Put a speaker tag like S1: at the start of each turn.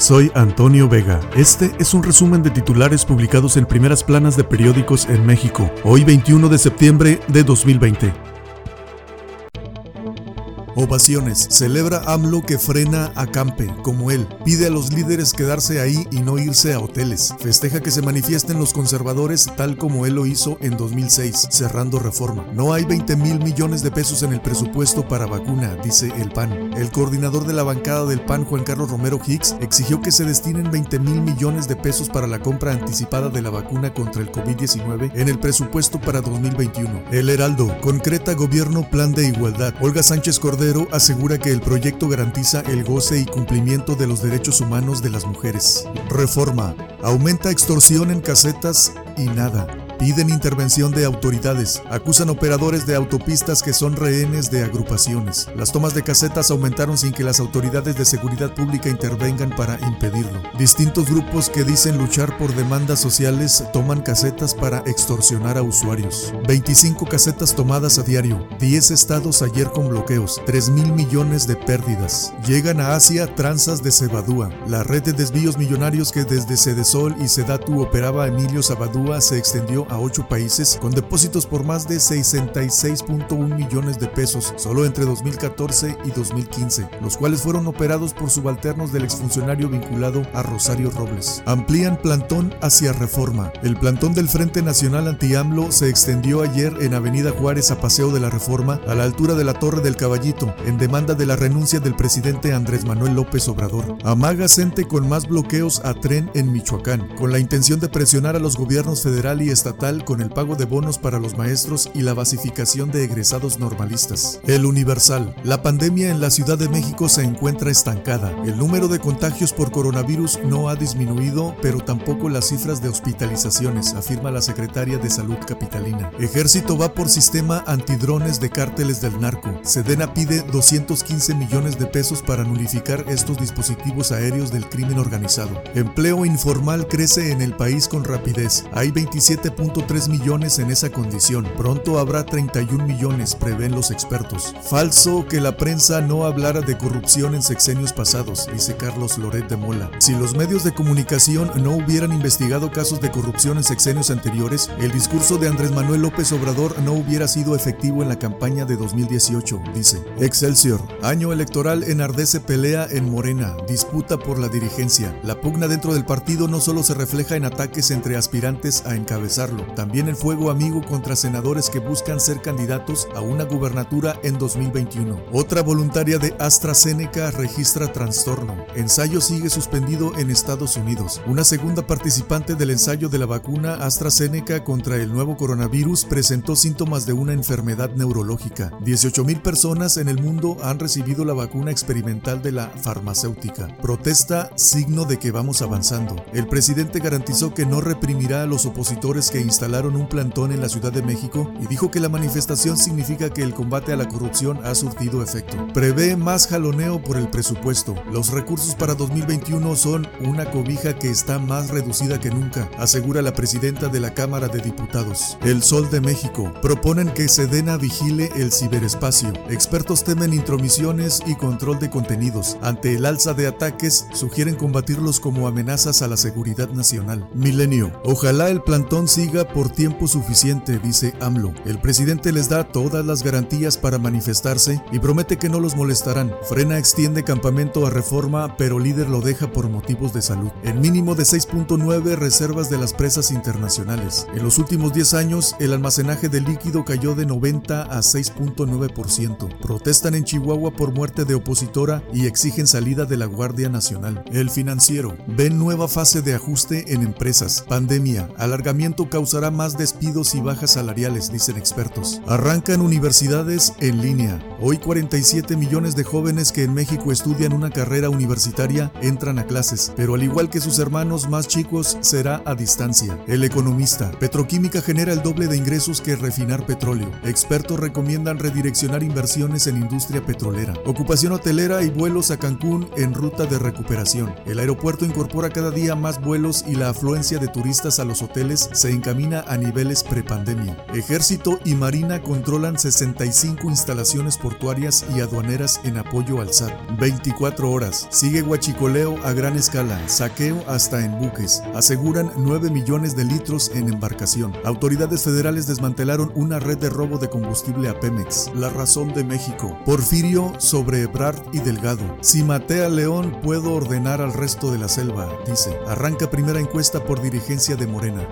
S1: Soy Antonio Vega. Este es un resumen de titulares publicados en primeras planas de periódicos en México, hoy 21 de septiembre de 2020. Ovaciones. Celebra AMLO que frena a Campe, como él. Pide a los líderes quedarse ahí y no irse a hoteles. Festeja que se manifiesten los conservadores tal como él lo hizo en 2006, cerrando reforma. No hay 20 mil millones de pesos en el presupuesto para vacuna, dice el PAN. El coordinador de la bancada del PAN, Juan Carlos Romero Hicks, exigió que se destinen 20 mil millones de pesos para la compra anticipada de la vacuna contra el COVID-19 en el presupuesto para 2021. El Heraldo concreta gobierno plan de igualdad. Olga Sánchez Cordero asegura que el proyecto garantiza el goce y cumplimiento de los derechos humanos de las mujeres. Reforma. Aumenta extorsión en casetas y nada. Piden intervención de autoridades. Acusan operadores de autopistas que son rehenes de agrupaciones. Las tomas de casetas aumentaron sin que las autoridades de seguridad pública intervengan para impedirlo. Distintos grupos que dicen luchar por demandas sociales toman casetas para extorsionar a usuarios. 25 casetas tomadas a diario. 10 estados ayer con bloqueos. 3 mil millones de pérdidas. Llegan a Asia tranzas de Cebadúa. La red de desvíos millonarios que desde Cedesol y Sedatu operaba Emilio Sabadúa se extendió a ocho países con depósitos por más de 66.1 millones de pesos solo entre 2014 y 2015, los cuales fueron operados por subalternos del exfuncionario vinculado a Rosario Robles. Amplían plantón hacia reforma. El plantón del Frente Nacional Anti-AMLO se extendió ayer en Avenida Juárez a Paseo de la Reforma a la altura de la Torre del Caballito en demanda de la renuncia del presidente Andrés Manuel López Obrador. Amaga Cente con más bloqueos a tren en Michoacán, con la intención de presionar a los gobiernos federal y estatal con el pago de bonos para los maestros y la basificación de egresados normalistas. El Universal. La pandemia en la Ciudad de México se encuentra estancada. El número de contagios por coronavirus no ha disminuido, pero tampoco las cifras de hospitalizaciones, afirma la secretaria de Salud Capitalina. Ejército va por sistema antidrones de cárteles del narco. Sedena pide 215 millones de pesos para nulificar estos dispositivos aéreos del crimen organizado. Empleo informal crece en el país con rapidez. Hay 27 3 millones en esa condición. Pronto habrá 31 millones, prevén los expertos. Falso que la prensa no hablara de corrupción en sexenios pasados, dice Carlos Loret de Mola. Si los medios de comunicación no hubieran investigado casos de corrupción en sexenios anteriores, el discurso de Andrés Manuel López Obrador no hubiera sido efectivo en la campaña de 2018, dice. Excelsior. Año electoral enardece pelea en Morena, disputa por la dirigencia. La pugna dentro del partido no solo se refleja en ataques entre aspirantes a encabezarlo, también el fuego amigo contra senadores que buscan ser candidatos a una gubernatura en 2021. Otra voluntaria de AstraZeneca registra trastorno. Ensayo sigue suspendido en Estados Unidos. Una segunda participante del ensayo de la vacuna AstraZeneca contra el nuevo coronavirus presentó síntomas de una enfermedad neurológica. 18.000 personas en el mundo han recibido la vacuna experimental de la farmacéutica. Protesta signo de que vamos avanzando. El presidente garantizó que no reprimirá a los opositores que instalaron un plantón en la Ciudad de México y dijo que la manifestación significa que el combate a la corrupción ha surtido efecto. Prevé más jaloneo por el presupuesto. Los recursos para 2021 son una cobija que está más reducida que nunca, asegura la presidenta de la Cámara de Diputados. El Sol de México. Proponen que Sedena vigile el ciberespacio. Expertos temen intromisiones y control de contenidos. Ante el alza de ataques, sugieren combatirlos como amenazas a la seguridad nacional. Milenio. Ojalá el plantón siga por tiempo suficiente, dice AMLO. El presidente les da todas las garantías para manifestarse y promete que no los molestarán. Frena extiende campamento a reforma, pero líder lo deja por motivos de salud. El mínimo de 6.9 reservas de las presas internacionales. En los últimos 10 años, el almacenaje de líquido cayó de 90 a 6.9%. Protestan en Chihuahua por muerte de opositora y exigen salida de la Guardia Nacional. El financiero. Ven nueva fase de ajuste en empresas. Pandemia. Alargamiento causa causará más despidos y bajas salariales, dicen expertos. Arrancan universidades en línea. Hoy 47 millones de jóvenes que en México estudian una carrera universitaria entran a clases, pero al igual que sus hermanos más chicos será a distancia. El economista. Petroquímica genera el doble de ingresos que refinar petróleo. Expertos recomiendan redireccionar inversiones en industria petrolera. Ocupación hotelera y vuelos a Cancún en ruta de recuperación. El aeropuerto incorpora cada día más vuelos y la afluencia de turistas a los hoteles se encamina a niveles prepandemia. Ejército y Marina controlan 65 instalaciones portuarias y aduaneras en apoyo al SAT. 24 horas. Sigue huachicoleo a gran escala, saqueo hasta en buques. Aseguran 9 millones de litros en embarcación. Autoridades federales desmantelaron una red de robo de combustible a Pemex. La razón de México. Porfirio sobre Ebrard y Delgado. Si maté a León, puedo ordenar al resto de la selva, dice. Arranca primera encuesta por dirigencia de Morena.